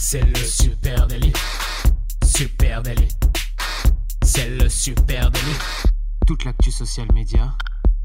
C'est le super délit. Super délit. C'est le super délit. Toute l'actu social média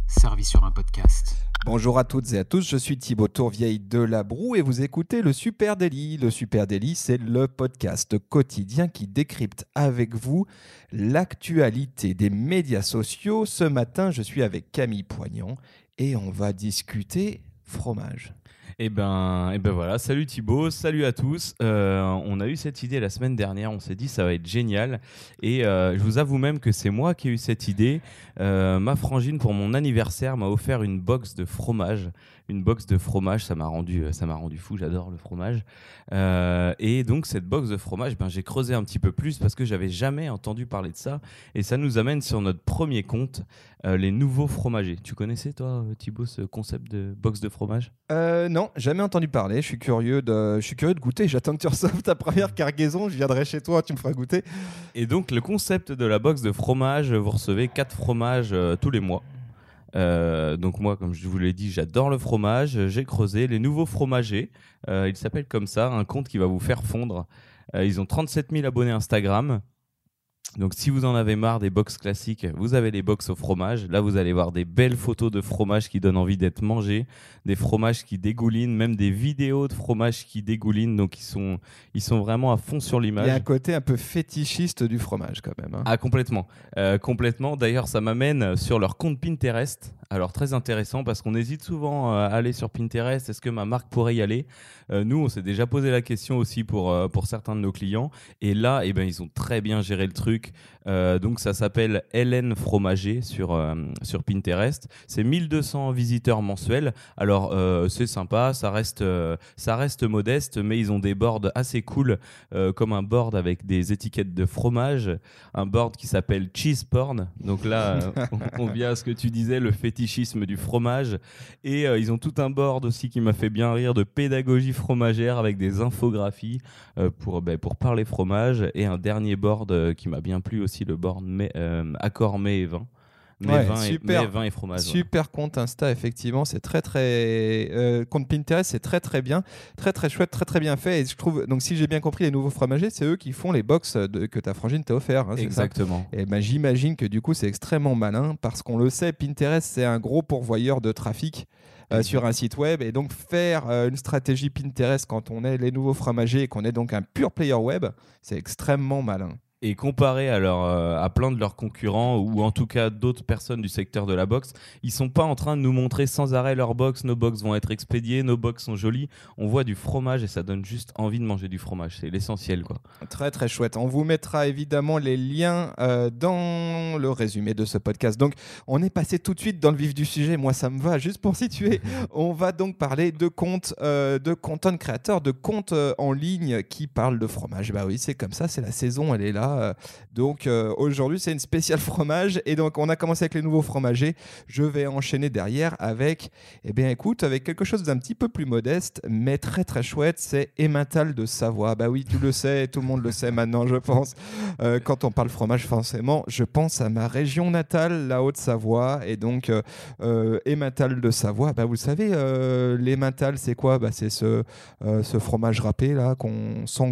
servie sur un podcast. Bonjour à toutes et à tous, je suis Thibaut Tourvieille de La Broue et vous écoutez le Super Daily. Le Super Daily, c'est le podcast quotidien qui décrypte avec vous l'actualité des médias sociaux. Ce matin, je suis avec Camille Poignant et on va discuter fromage. Et eh ben, et eh ben voilà, salut Thibaut, salut à tous. Euh, on a eu cette idée la semaine dernière, on s'est dit ça va être génial. Et euh, je vous avoue même que c'est moi qui ai eu cette idée. Euh, ma frangine, pour mon anniversaire, m'a offert une box de fromage une box de fromage. Ça m'a rendu, ça m'a rendu fou. J'adore le fromage. Et donc cette box de fromage, ben j'ai creusé un petit peu plus parce que j'avais jamais entendu parler de ça. Et ça nous amène sur notre premier compte, les nouveaux fromagers. Tu connaissais toi, Thibaut, ce concept de box de fromage? Non, jamais entendu parler. Je suis curieux de, je suis curieux de goûter. J'attends que tu reçoives ta première cargaison. Je viendrai chez toi, tu me feras goûter. Et donc le concept de la box de fromage, vous recevez quatre fromages tous les mois. Euh, donc moi, comme je vous l'ai dit, j'adore le fromage. J'ai creusé les nouveaux fromagers. Euh, ils s'appellent comme ça, un compte qui va vous faire fondre. Euh, ils ont 37 000 abonnés Instagram. Donc si vous en avez marre des box classiques, vous avez les box au fromage. Là, vous allez voir des belles photos de fromage qui donnent envie d'être mangés, des fromages qui dégoulinent, même des vidéos de fromage qui dégoulinent. Donc ils sont, ils sont vraiment à fond sur l'image. Il y a un côté un peu fétichiste du fromage quand même. Hein. Ah complètement, euh, complètement. D'ailleurs, ça m'amène sur leur compte Pinterest. Alors très intéressant parce qu'on hésite souvent à aller sur Pinterest. Est-ce que ma marque pourrait y aller? Euh, Nous, on s'est déjà posé la question aussi pour, euh, pour certains de nos clients. Et là, eh ben, ils ont très bien géré le truc. like Euh, donc ça s'appelle Hélène Fromager sur, euh, sur Pinterest. C'est 1200 visiteurs mensuels. Alors euh, c'est sympa, ça reste, ça reste modeste, mais ils ont des boards assez cool, comme un board avec des étiquettes de fromage, un board qui s'appelle Cheese Porn. Donc là, on, vient à ce que tu disais, le fétichisme du fromage. Et ils ont tout un board aussi qui m'a fait bien rire de pédagogie fromagère avec des infographies pour, ben, pour parler fromage. Et un dernier board qui m'a bien plu aussi le borne mais, euh, accord mais et vin. Mais, vin super, et, vin et fromage. Super compte Insta, effectivement, c'est très très euh, compte Pinterest, c'est très très bien, très très chouette, très très bien fait. Et je trouve donc si j'ai bien compris, les nouveaux fromagers, c'est eux qui font les box de, que ta frangine t'a offert. Hein, Exactement. et ben j'imagine que du coup c'est extrêmement malin parce qu'on le sait, Pinterest c'est un gros pourvoyeur de trafic. Euh, sur un site web et donc faire une stratégie Pinterest quand on est les nouveaux fromagers et qu'on est donc un pur player web, c'est extrêmement malin et comparé à, leur, euh, à plein de leurs concurrents ou en tout cas d'autres personnes du secteur de la boxe, ils sont pas en train de nous montrer sans arrêt leur box. Nos box vont être expédiées, nos box sont jolies. On voit du fromage et ça donne juste envie de manger du fromage. C'est l'essentiel, quoi. Très très chouette. On vous mettra évidemment les liens euh, dans le résumé de ce podcast. Donc, on est passé tout de suite dans le vif du sujet. Moi, ça me va. Juste pour situer, on va donc parler de comptes, euh, de content créateurs, de comptes en ligne qui parlent de fromage. Bah oui, c'est comme ça. C'est la saison. Elle est là. Euh, donc euh, aujourd'hui, c'est une spéciale fromage. Et donc, on a commencé avec les nouveaux fromagers. Je vais enchaîner derrière avec, eh bien, écoute, avec quelque chose d'un petit peu plus modeste, mais très très chouette. C'est Emmental de Savoie. Bah oui, tu le sais, tout le monde le sait maintenant, je pense. Euh, quand on parle fromage, forcément, je pense à ma région natale, la Haute-Savoie. Et donc, Emmental de Savoie, bah vous savez, l'Emmental, c'est quoi? Bah, C'est ce, ce fromage râpé là, qu'on sans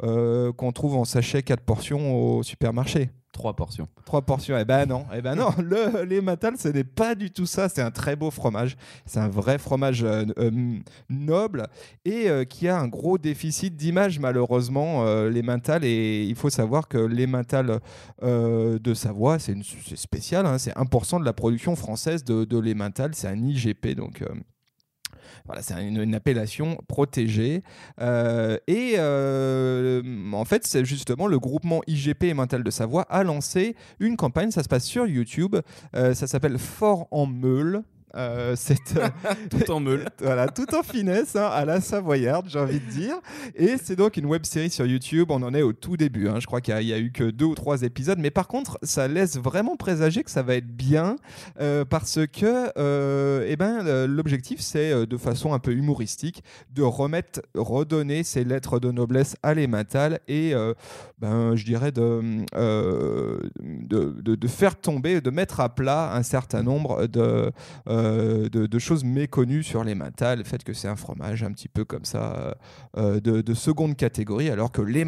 qu'on trouve en sachet 4 portions au supermarché. Trois portions. Trois portions. Eh ben non, eh ben non. Le, les ce n'est pas du tout ça. C'est un très beau fromage. C'est un vrai fromage euh, euh, noble et euh, qui a un gros déficit d'image malheureusement. les et il faut savoir que les de Savoie, c'est spécial. Hein. c'est 1% de la production française de, de les C'est un IGP donc. Voilà, c'est une, appellation protégée. Euh, et euh, en fait, c'est justement le groupement IGP et Mental de Savoie a lancé une campagne. Ça se passe sur YouTube. Euh, ça s'appelle Fort en Meule. Euh, tout en meule. voilà, tout en finesse, hein, à la savoyarde, j'ai envie de dire. Et c'est donc une web série sur YouTube. On en est au tout début. Hein. Je crois qu'il n'y a, eu que deux ou trois épisodes. Mais par contre, ça laisse vraiment présager que ça va être bien euh, parce que euh, eh ben, l'objectif, c'est de façon un peu humoristique de remettre, redonner ces lettres de noblesse à l'Emmental et ben, je dirais de, de, de, faire tomber, de mettre à plat un certain nombre de euh, de, de choses méconnues sur les le fait que c'est un fromage un petit peu comme ça euh, de, de seconde catégorie, alors que les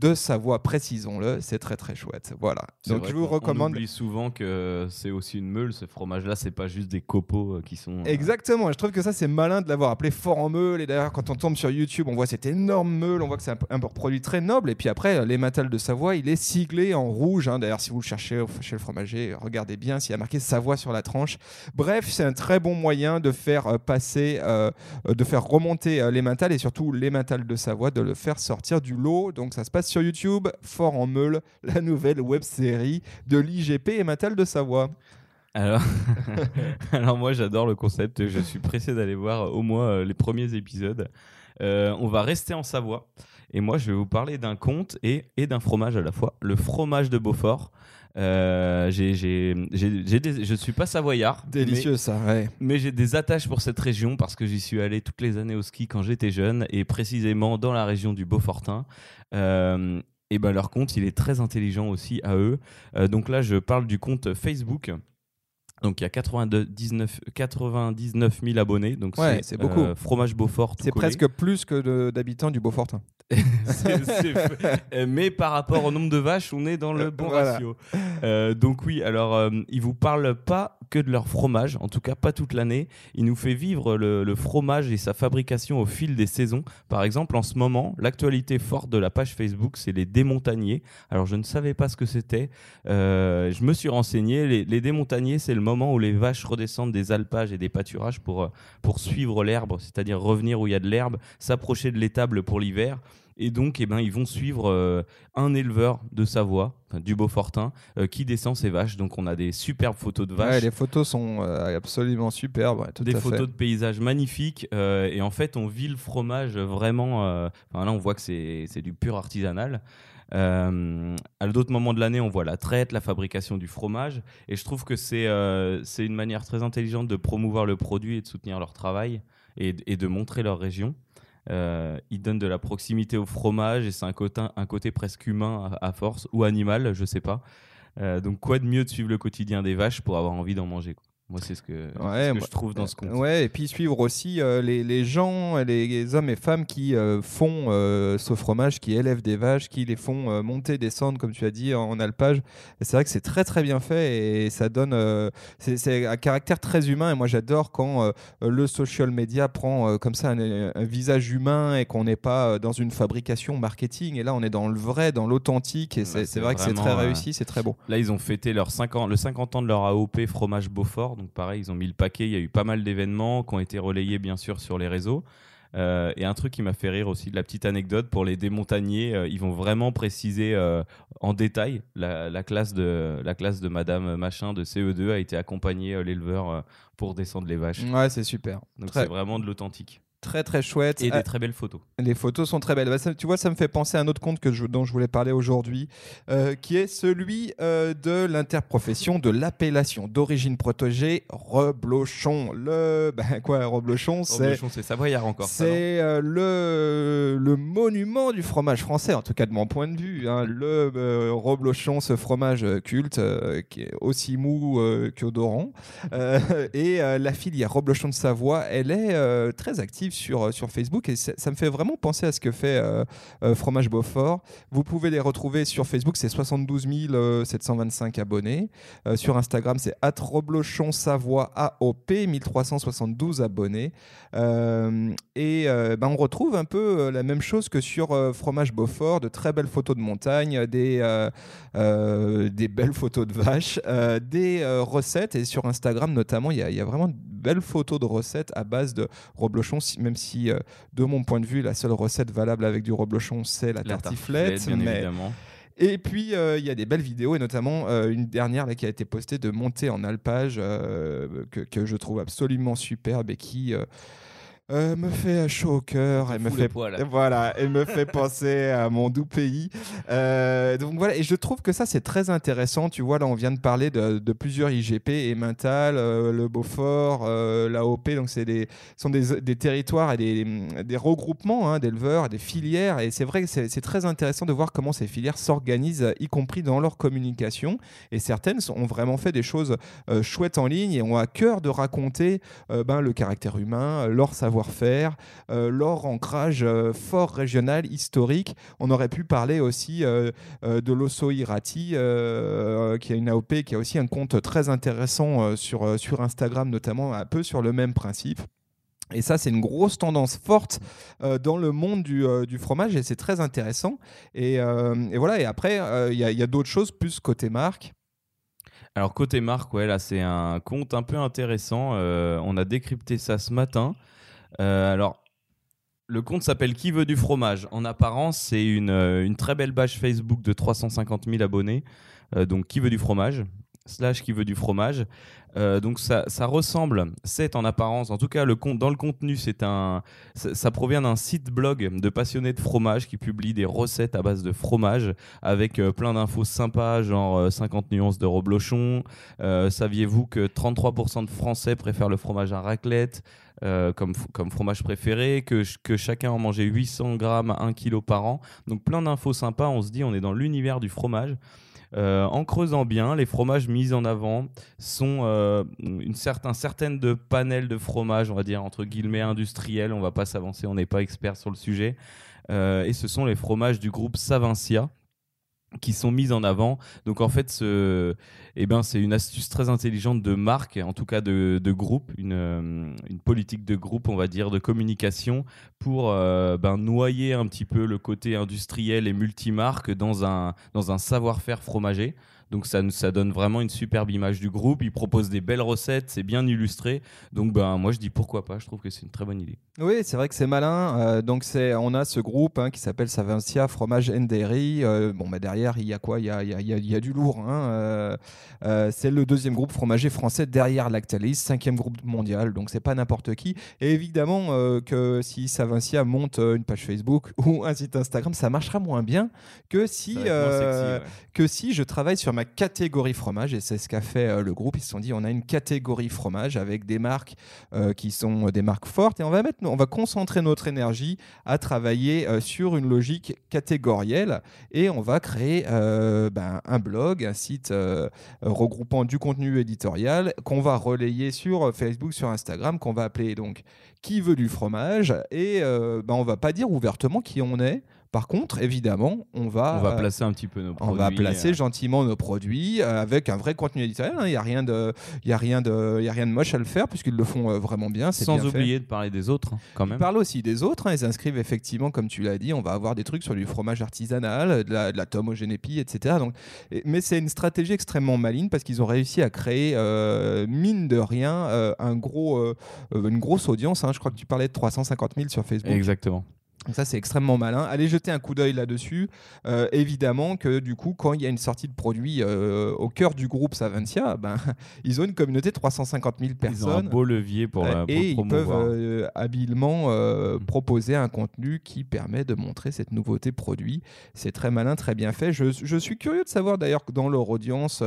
de Savoie, précisons-le, c'est très très chouette. Voilà. Donc je vous recommande. On oublie souvent que c'est aussi une meule, ce fromage-là, c'est pas juste des copeaux euh, qui sont. euh, Exactement, je trouve que ça c'est malin de l'avoir appelé fort en meule. Et d'ailleurs, quand on tombe sur YouTube, on voit cette énorme meule, on voit que c'est un, un produit très noble. Et puis après, les de Savoie, il est siglé en rouge. hein. D'ailleurs, si vous le cherchez chez le fromager, regardez bien s'il y a marqué Savoie sur la tranche. Bref, c'est un très bon moyen de faire euh, passer, euh, de faire remonter euh, les Matal et surtout les Matal de Savoie, de le faire sortir du lot. Donc ça se passe sur YouTube, Fort en meule, la nouvelle web série de l'IGP et de Savoie. Alors, alors moi j'adore le concept, je suis pressé d'aller voir au moins les premiers épisodes. On va rester en Savoie et moi je vais vous parler d'un conte et, et d'un fromage à la fois, le fromage de Beaufort. Euh, j'ai- j'ai- j'ai- j'ai des- je ne suis pas savoyard, Délicieux ça, ouais. mais, mais j'ai des attaches pour cette région parce que j'y suis allé toutes les années au ski quand j'étais jeune et précisément dans la région du Beaufortin. Euh, et ben leur compte, il est très intelligent aussi à eux. Euh, donc là, je parle du compte Facebook. Donc il y a 99, 99 000 abonnés. Donc Ouais, c'est c'est beaucoup. fromage Beaufort. C'est collé. presque plus que de- d'habitants du Beaufortin. C'est- euh, mais par rapport au nombre de vaches, on est dans le bon Voilà. ratio. Euh, donc oui, alors euh, ils vous parlent pas que de leur fromage, en tout cas pas toute l'année. Il nous fait vivre le, le fromage et sa fabrication au fil des saisons. Par exemple, en ce moment, l'actualité forte de la page Facebook, c'est les démontagniers. Alors je ne savais pas ce que c'était. Euh, je me suis renseigné. Les, les démontagniers, c'est le moment où les vaches redescendent des alpages et des pâturages pour, pour suivre l'herbe, c'est-à-dire revenir où il y a de l'herbe, s'approcher de l'étable pour l'hiver. Et donc, eh ben, ils vont suivre euh, un éleveur de Savoie, du Beaufortin, euh, qui descend ses vaches. Donc, on a des superbes photos de vaches, Ouais, les photos sont euh, absolument superbes. ouais, tout des à photos fait. de paysages magnifiques. et en fait, on vit le fromage vraiment. là, on voit que c'est du pur artisanal. Euh, à d'autres moments de l'année, on voit la traite, la fabrication du fromage. Et je trouve que c'est euh, une manière très intelligente de promouvoir le produit et de soutenir leur travail et, et de montrer leur région. Euh, ils donnent de la proximité au fromage et c'est un côté, un côté presque humain à, à force ou animal, je sais pas. Euh, donc quoi de mieux de suivre le quotidien des vaches pour avoir envie d'en manger quoi. Moi c'est ce que, Ouais, ce que moi- je trouve dans ce compte. Ouais, et puis suivre aussi euh, les, les gens, les, les hommes et femmes qui euh, font euh, ce fromage, qui élèvent des vaches, qui les font euh, monter, descendre, comme tu as dit, en, en alpage. C'est vrai que c'est très très bien fait et ça donne. euh, c'est c'est un caractère très humain. Et moi j'adore quand euh, le social media prend euh, comme ça un, un visage humain et qu'on n'est pas euh, dans une fabrication marketing. Et là on est dans le vrai, dans l'authentique. Et c'est Ouais, c'est c'est vrai que c'est très euh, réussi, c'est très beau. Là, ils ont fêté leur 50, le 50 ans de leur AOP fromage Beaufort. Donc, pareil, ils ont mis le paquet. Il y a eu pas mal d'événements qui ont été relayés, bien sûr, sur les réseaux. Euh, et un truc qui m'a fait rire aussi, de la petite anecdote pour les démontagnés, euh, ils vont vraiment préciser euh, en détail la, la classe de la classe de Madame Machin de CE2 a été accompagnée l'éleveur pour descendre les vaches. Ouais, c'est super. Donc c'est vraiment de l'authentique Très très chouette. et Ah, des très belles photos. Les photos sont très belles. Bah, ça- tu vois, ça me fait penser à un autre conte que je- dont je voulais parler aujourd'hui, euh, qui est celui euh, de l'interprofession de l'appellation d'origine protégée reblochon. Le ben quoi, reblochon, c'est Reblochon, c'est savoyard encore. c'est euh, le, le monument du fromage français, en tout cas de mon point de vue. hein. Le euh, reblochon, ce fromage euh, culte euh, qui est aussi mou euh, qu'odorant. Euh, et euh, la filière reblochon de Savoie, elle est euh, très active sur, euh, sur Facebook et ça me fait vraiment penser à ce que fait euh, euh, Fromage Beaufort. Vous pouvez les retrouver sur Facebook, c'est 72 725 abonnés. Sur Instagram, c'est reblochon Savoie AOP, 1372 abonnés. Et ben, on retrouve un peu la même chose que sur Fromage Beaufort, de très belles photos de montagne, des, des belles photos de vaches, des recettes. Et sur Instagram notamment, il y, a- vraiment de belles photos de recettes à base de reblochon, même si euh, de mon point de vue, la seule recette valable avec du reblochon, c'est la, La tartiflette. bien mais- évidemment. et puis, euh, il y a des belles vidéos, et notamment euh, une dernière là, qui a été postée de montée en alpage, euh, que, que je trouve absolument superbe et qui, euh, me fait chaud au cœur et me fait voilà et me fait penser à mon doux pays. Euh, donc voilà et je trouve que ça c'est très intéressant. Tu vois là on vient de parler de, de plusieurs IGP et Mental, euh, le Beaufort, euh, l'AOP donc c'est des sont des, des territoires et des, des regroupements hein, d'éleveurs, des filières et c'est vrai que c'est très intéressant de voir comment ces filières s'organisent y compris dans leur communication et certaines ont vraiment fait des choses chouettes en ligne et ont à cœur de raconter ben, le caractère humain, leur savoir-faire, leur ancrage euh, fort régional, historique. On aurait pu parler aussi euh, euh, de l'Osso Irati, qui a une AOP, qui a aussi un compte très intéressant sur, sur Instagram, notamment un peu sur le même principe. Et ça, c'est une grosse tendance forte dans le monde du, du fromage et c'est très intéressant. Et, et voilà, et après, il y a, a d'autres choses plus côté marque. Alors côté marque, ouais, là c'est un compte un peu intéressant. On a décrypté ça ce matin. Euh, alors le compte s'appelle Qui veut du fromage? En apparence, c'est une, euh, très belle page Facebook de 350 000 abonnés. Euh, donc Qui veut du fromage? Slash Qui veut du fromage. Donc ça, ressemble, c'est en apparence, en tout cas le dans le contenu, ça, provient d'un site blog de passionnés de fromage qui publie des recettes à base de fromage avec plein d'infos sympas, genre euh, 50 nuances de reblochon. Saviez-vous que 33% de Français préfèrent le fromage à raclette? Euh, comme, fromage préféré, que, ch- que chacun en mangeait 800 grammes à 1 kg par an. Donc plein d'infos sympas, on se dit on est dans l'univers du fromage. Euh, en creusant bien, les fromages mis en avant sont euh, une certain, certaine de panel de fromage, on va dire entre guillemets industriels. On va pas s'avancer, on n'est pas expert sur le sujet. Et ce sont les fromages du groupe Savincia qui sont mis en avant. Donc en fait, eh ben, c'est une astuce très intelligente de marque, en tout cas de, de groupe, une, euh, une politique de groupe, on va dire, de communication pour euh, ben, noyer un petit peu le côté industriel et multimarque dans un, dans un savoir-faire fromager. Donc ça, nous- ça donne vraiment une superbe image du groupe. Ils proposent des belles recettes, c'est bien illustré. Donc ben, moi je dis pourquoi pas, je trouve que c'est une très bonne idée. Oui, c'est vrai que c'est malin. Euh, donc c'est, on a ce groupe hein, qui s'appelle Savencia Fromage and Dairy. Euh, bon, bah derrière, il y a quoi? Il y a, il y a- il y a- y a du lourd. hein. Euh, euh, c'est le deuxième groupe fromager français derrière Lactalis, cinquième groupe mondial. Donc c'est pas n'importe qui. Et évidemment euh, que si Savencia monte une page Facebook ou un site Instagram, ça marchera moins bien que si euh, sexy, ouais. que si je travaille sur ma catégorie fromage, et c'est ce qu'a fait euh, le groupe. Ils se sont dit, on a une catégorie fromage avec des marques euh, qui sont des marques fortes, et on va mettre, on va concentrer notre énergie à travailler euh, sur une logique catégorielle, et on va créer ben, un blog, un site regroupant du contenu éditorial qu'on va relayer sur Facebook, sur Instagram, qu'on va appeler donc qui veut du fromage, et euh, ben, on va pas dire ouvertement qui on est. Par contre, évidemment, on va, On va euh, placer un petit peu nos on produits. va placer euh, gentiment nos produits euh, avec un vrai contenu éditorial. hein. Il n'y a rien de, y a rien de, y a rien de moche à le faire puisqu'ils le font euh, vraiment bien. c'est sans bien fait. oublier de parler des autres, hein, quand Ils même. parlent aussi des autres. hein. Ils inscrivent effectivement, comme tu l'as dit, on va avoir des trucs sur du fromage artisanal, de la, de la tome au génépi, etc. Donc, et- mais c'est une stratégie extrêmement maligne parce qu'ils ont réussi à créer, euh, mine de rien, euh, un gros, euh, une grosse audience. hein. Je crois que tu parlais de 350 000 sur Facebook. Exactement. Donc ça, c'est extrêmement malin. Allez jeter un coup d'œil là-dessus. Euh, évidemment que du coup, quand il y a une sortie de produit euh, au cœur du groupe Savencia, ben, ils ont une communauté de 350 000 Ils ont un personnes. beau levier pour, Euh, pour et ils peuvent euh, habilement proposer un contenu qui permet de montrer cette nouveauté produit. C'est très malin, très bien fait. Je, je suis curieux de savoir d'ailleurs dans leur audience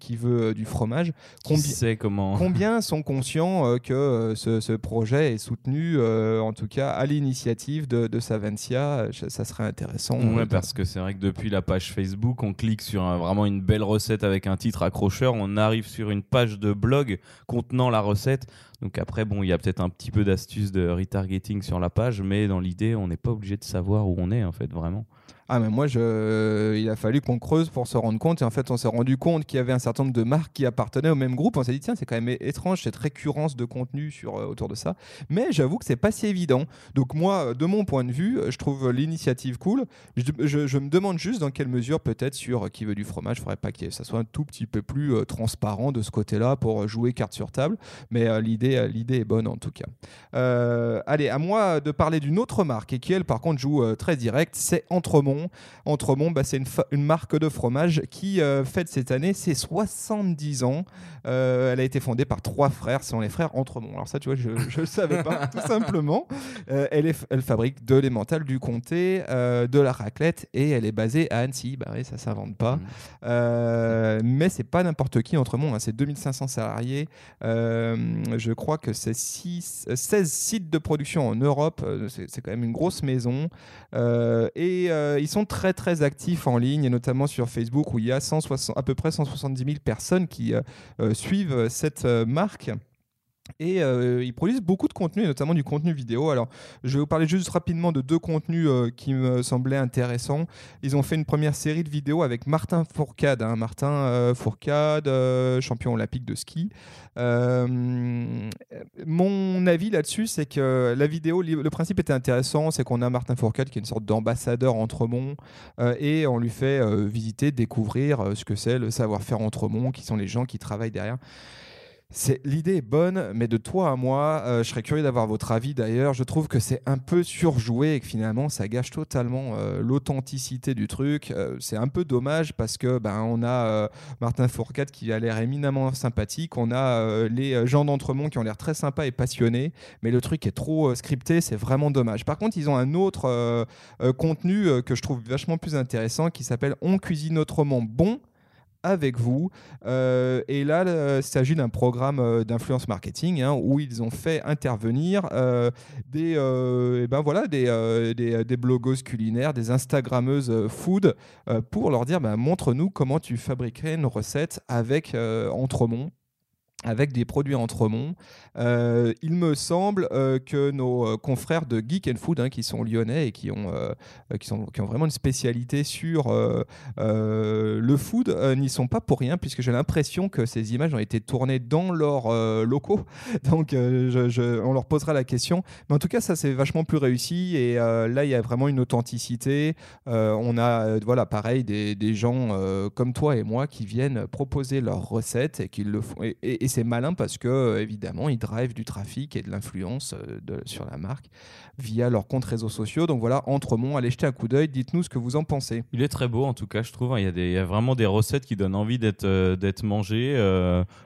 qui veut du fromage, combien, sait comment Combien sont conscients que ce, ce projet est soutenu, en tout cas à l'initiative de, de Savencia Je- Ça serait intéressant. Ouais, euh, parce que c'est vrai que depuis la page Facebook, on clique sur un- vraiment une belle recette avec un titre accrocheur, on arrive sur une page de blog contenant la recette. Donc après, bon, il y a peut-être un petit peu d'astuces de retargeting sur la page, mais dans l'idée, on n'est pas obligé de savoir où on est, en fait, vraiment. Ah, mais moi, il a fallu qu'on creuse pour se rendre compte. Et en fait, on s'est rendu compte qu'il y avait un certain nombre de marques qui appartenaient au même groupe. On s'est dit, tiens, c'est quand même étrange cette récurrence de contenu sur, euh, autour de ça. Mais j'avoue que c'est pas si évident. Donc, moi, de mon point de vue, je trouve l'initiative cool. Je, me demande juste dans quelle mesure, peut-être, sur euh, qui veut du fromage, il faudrait pas que ça soit un tout petit peu plus euh, transparent de ce côté-là pour jouer carte sur table. Mais euh, l'idée, euh, l'idée est bonne en tout cas. Euh, allez, à moi de parler d'une autre marque et qui, elle, par contre, joue euh, très direct, c'est Entremont. Entremont. Bah, c'est une, une, marque de fromage qui fête cette année ses 70 ans. elle a été fondée par trois frères, ce sont les frères Entremont. Alors ça, tu vois, je ne le savais pas, tout simplement. elle, elle fabrique de l'emmental, du comté, de la raclette et elle est basée à Annecy. Bah oui, ça s'invente pas. Mmh. mais c'est pas n'importe qui Entremont, hein. c'est 2500 salariés. je crois que c'est 16 sites de production en Europe. C'est quand même une grosse maison. et ils sont très très actifs en ligne, et notamment sur Facebook où il y a 160, à peu près 170 000 personnes qui suivent cette marque. Et euh, ils produisent beaucoup de contenu, notamment du contenu vidéo. Alors, je vais vous parler juste rapidement de deux contenus euh, qui me semblaient intéressants. Ils ont fait une première série de vidéos avec Martin Fourcade. Hein. Martin euh, Fourcade, champion olympique de ski. mon avis là-dessus, c'est que la vidéo, le principe était intéressant. C'est qu'on a Martin Fourcade qui est une sorte d'ambassadeur Entremont et on lui fait visiter, découvrir ce que c'est le savoir-faire Entremont, qui sont les gens qui travaillent derrière. L'idée est bonne, mais de toi à moi, euh, je serais curieux d'avoir votre avis d'ailleurs. Je trouve que c'est un peu surjoué et que finalement ça gâche totalement euh, l'authenticité du truc. Euh, c'est un peu dommage parce que ben on a Martin Fourcade qui a l'air éminemment sympathique, on a les gens d'Entremont qui ont l'air très sympas et passionnés, mais le truc est trop scripté, c'est vraiment dommage. Par contre, ils ont un autre contenu que je trouve vachement plus intéressant qui s'appelle On cuisine autrement bon avec vous. Euh, et là, il s'agit d'un programme euh, d'influence marketing hein, où ils ont fait intervenir euh, des, et ben voilà, des, des, des, blogueuses culinaires, des Instagrammeuses food pour leur dire ben, montre-nous comment tu fabriquerais une recette avec Entremont avec des produits Entremont. Euh, il me semble euh, que nos euh, confrères de Geek and Food, hein, qui sont lyonnais et qui ont, sont, qui ont vraiment une spécialité sur le food, n'y sont pas pour rien, puisque j'ai l'impression que ces images ont été tournées dans leurs locaux. Donc, on leur posera la question. Mais en tout cas, ça, c'est vachement plus réussi. Et là, il y a vraiment une authenticité. on a, voilà, pareil, des, des gens comme toi et moi qui viennent proposer leurs recettes et qui le font. C'est malin parce que, euh, évidemment, ils drivent du trafic et de l'influence euh, sur la marque via leurs comptes réseaux sociaux. Donc voilà, Entremont, allez jeter un coup d'œil, dites-nous ce que vous en pensez. Il est très beau en tout cas, je trouve. Hein. Il y a, vraiment des recettes qui donnent envie d'être euh, mangées.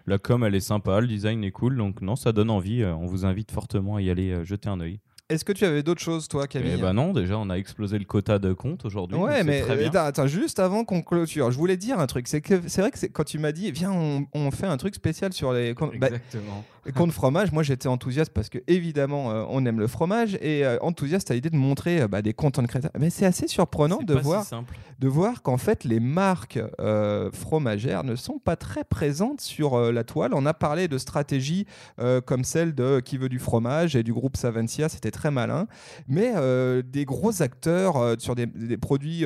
la com, elle est sympa, le design est cool. Donc non, ça donne envie. on vous invite fortement à y aller jeter un œil. Est-ce que tu avais d'autres choses, toi, Camille Eh ben non, déjà, on a explosé le quota de comptes aujourd'hui. Ouais, mais attends, juste avant qu'on clôture, je voulais dire un truc. C'est que c'est vrai que quand tu m'as dit, viens, on, fait un truc spécial sur les. Bah, Exactement. compte fromage, moi j'étais enthousiaste parce que évidemment euh, on aime le fromage et euh, enthousiaste à l'idée de montrer euh, bah, des créateurs. Mais c'est assez surprenant de voir, de voir qu'en fait les marques fromagères ne sont pas très présentes sur la toile. On a parlé de stratégies comme celle de Qui veut du fromage? et du groupe Savencia, c'était très malin. Mais des gros acteurs sur des, des produits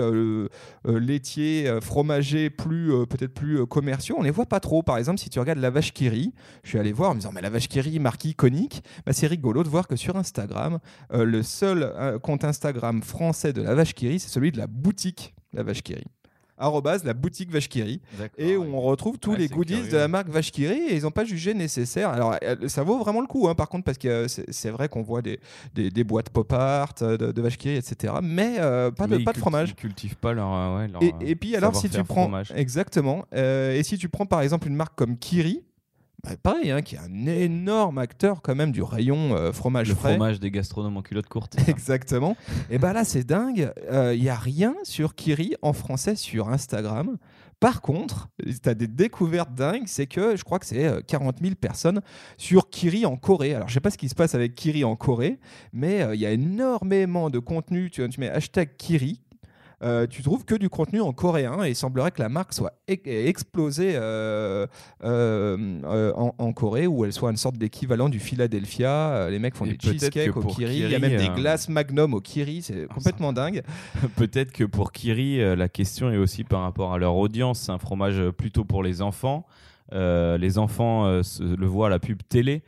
laitiers, fromagers, plus peut-être plus commerciaux, on les voit pas trop. Par exemple, si tu regardes la vache Kiri, je suis allé voir en me disant mais la vache qui marque iconique, bah, c'est rigolo de voir que sur Instagram, euh, le seul euh, compte Instagram français de la vache c'est celui de la boutique La Vache arrobase la boutique Vachkiri et où on retrouve tous les goodies de la marque Vachkiri et ils n'ont pas jugé nécessaire. Alors ça vaut vraiment le coup hein, par contre parce que c'est vrai qu'on voit des, des, boîtes pop art euh, de, de Vachkiri etc. Mais pas, de, pas de fromage. Ils cultivent pas leur, ouais, et, et, puis alors si tu prends exactement. Et si tu prends par exemple une marque comme Kiri bah, pareil, hein, qui est un énorme acteur quand même du rayon euh, fromage le frais. fromage des gastronomes en culotte courte. Exactement. et bah là, c'est dingue. Il euh, n'y a rien sur Kiri en français sur Instagram. Par contre, tu as des découvertes dingues, c'est que je crois que c'est 40 euh, 000 personnes sur Kiri en Corée. Alors, je sais pas ce qui se passe avec Kiri en Corée, mais il y a énormément de contenu. Tu, tu mets hashtag Kiri, euh, tu trouves que du contenu en coréen et il semblerait que la marque soit explosée euh, euh, en, Corée où elle soit une sorte d'équivalent du Philadelphia. les mecs font des cheesecakes au Kiri. il y a même des glaces Magnum au Kiri. C'est ah, complètement dingue. Peut-être que pour Kiri, la question est aussi par rapport à leur audience. C'est un fromage plutôt pour les enfants. les enfants le voient à la pub télé.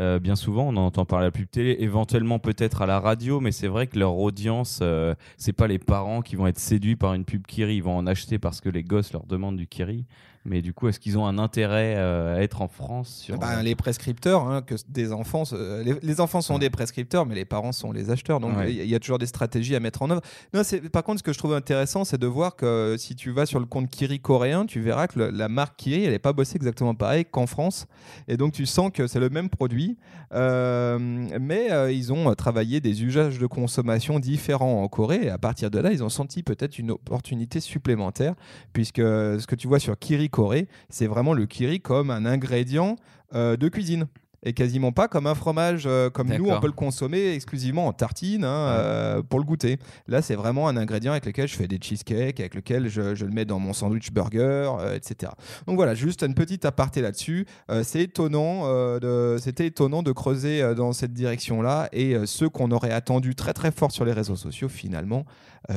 Euh, bien souvent, on en entend parler à la pub télé, éventuellement peut-être à la radio, mais c'est vrai que leur audience, euh, c'est pas les parents qui vont être séduits par une pub Kiri, ils vont en acheter parce que les gosses leur demandent du Kiri. Mais du coup, est-ce qu'ils ont un intérêt euh, à être en France sur... Ben, les prescripteurs, hein, que des enfants, euh, les, les enfants sont Ouais. des prescripteurs, mais les parents sont les acheteurs. Donc il Ouais. y, y a toujours des stratégies à mettre en œuvre. Non, par contre, ce que je trouve intéressant, c'est de voir que si tu vas sur le compte Kiri coréen, tu verras que le- la marque Kiri, elle n'est pas bossée exactement pareil qu'en France. Et donc tu sens que c'est le même produit, euh, mais euh, ils ont travaillé des usages de consommation différents en Corée. Et à partir de là, ils ont senti peut-être une opportunité supplémentaire, puisque ce que tu vois sur Kiri C'est vraiment le Kiri comme un ingrédient euh, de cuisine. Et quasiment pas comme un fromage, euh, comme nous on peut le consommer exclusivement en tartine hein, euh, pour le goûter. Là, c'est vraiment un ingrédient avec lequel je fais des cheesecakes, avec lequel je, je le mets dans mon sandwich burger, euh, etc. Donc voilà, juste une petite aparté là-dessus. C'est étonnant, c'était étonnant de creuser dans cette direction-là et ceux qu'on aurait attendu très très fort sur les réseaux sociaux finalement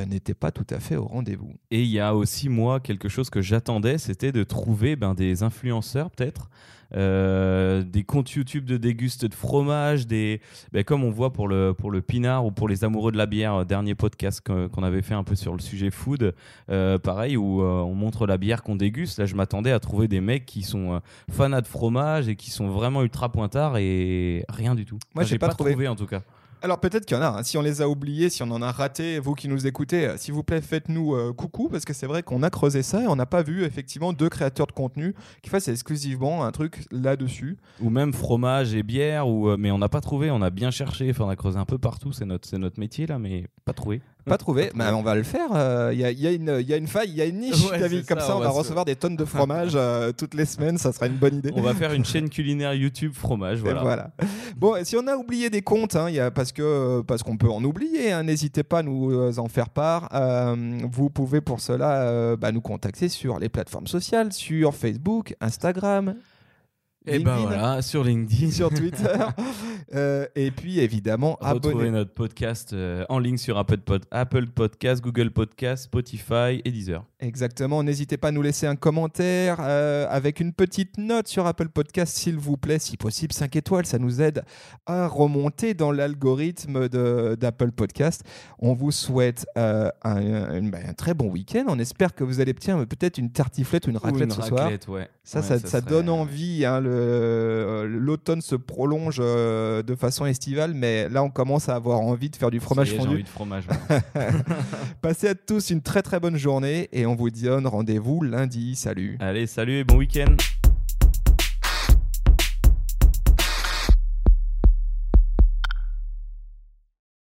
n'étaient pas tout à fait au rendez-vous. Et il y a aussi, moi, quelque chose que j'attendais, c'était de trouver ben, des influenceurs, peut-être, euh, des comptes YouTube de déguste de fromage, des, ben, comme on voit pour le, pour le pinard ou pour les amoureux de la bière, euh, dernier podcast qu'on avait fait un peu sur le sujet food, euh, pareil, où euh, on montre la bière qu'on déguste. Là, je m'attendais à trouver des mecs qui sont fanats de fromage et qui sont vraiment ultra pointards et rien du tout. Moi, Enfin, j'ai pas trouvé. en tout cas. Alors peut-être qu'il y en a, hein. si on les a oubliés, si on en a raté, vous qui nous écoutez, euh, s'il vous plaît, faites-nous euh, coucou, parce que c'est vrai qu'on a creusé ça et on n'a pas vu effectivement deux créateurs de contenu qui fassent exclusivement un truc là-dessus. Ou même fromage et bière, ou, euh, mais on n'a pas trouvé, on a bien cherché, enfin, on a creusé un peu partout, c'est notre, c'est notre métier là, mais pas trouvé. Pas trouvé, bah, on va le faire. euh, Il y, a, il y a une- il y a une faille, il y a une niche, Ouais, David. Comme ça, ça, on, on va, se- recevoir des tonnes de fromage euh, toutes les semaines, ça sera une bonne idée. On va faire une chaîne culinaire YouTube fromage, voilà. voilà. Bon, et si on a oublié des comptes, hein, il y a, parce que parce qu'on peut en oublier, hein, n'hésitez pas à nous euh, en faire part. Euh, vous pouvez pour cela bah, nous contacter sur les plateformes sociales, sur Facebook, Instagram, Et ben LinkedIn, voilà, sur LinkedIn, sur Twitter, Euh, et puis évidemment retrouvez abonnez. notre podcast euh, en ligne sur Apple, Pod- Apple Podcast, Google Podcast, Spotify et Deezer. Exactement. N'hésitez pas à nous laisser un commentaire euh, avec une petite note sur Apple Podcast, s'il vous plaît. Si possible, 5 étoiles. Ça nous aide à remonter dans l'algorithme d'Apple Podcast. On vous souhaite un, un- bah, un très bon week-end. On espère que vous allez tiens, peut-être une tartiflette ou une raclette Ou une ce soir. ouais. Ça, Ouais, ça, ça serait- donne envie. hein, le- L'automne se prolonge euh, de façon estivale, mais là, on commence à avoir envie de faire du fromage est, fondu. envie de fromage. Passez à tous une très très bonne journée et on vous donne rendez-vous lundi. Salut. Allez, salut et bon week-end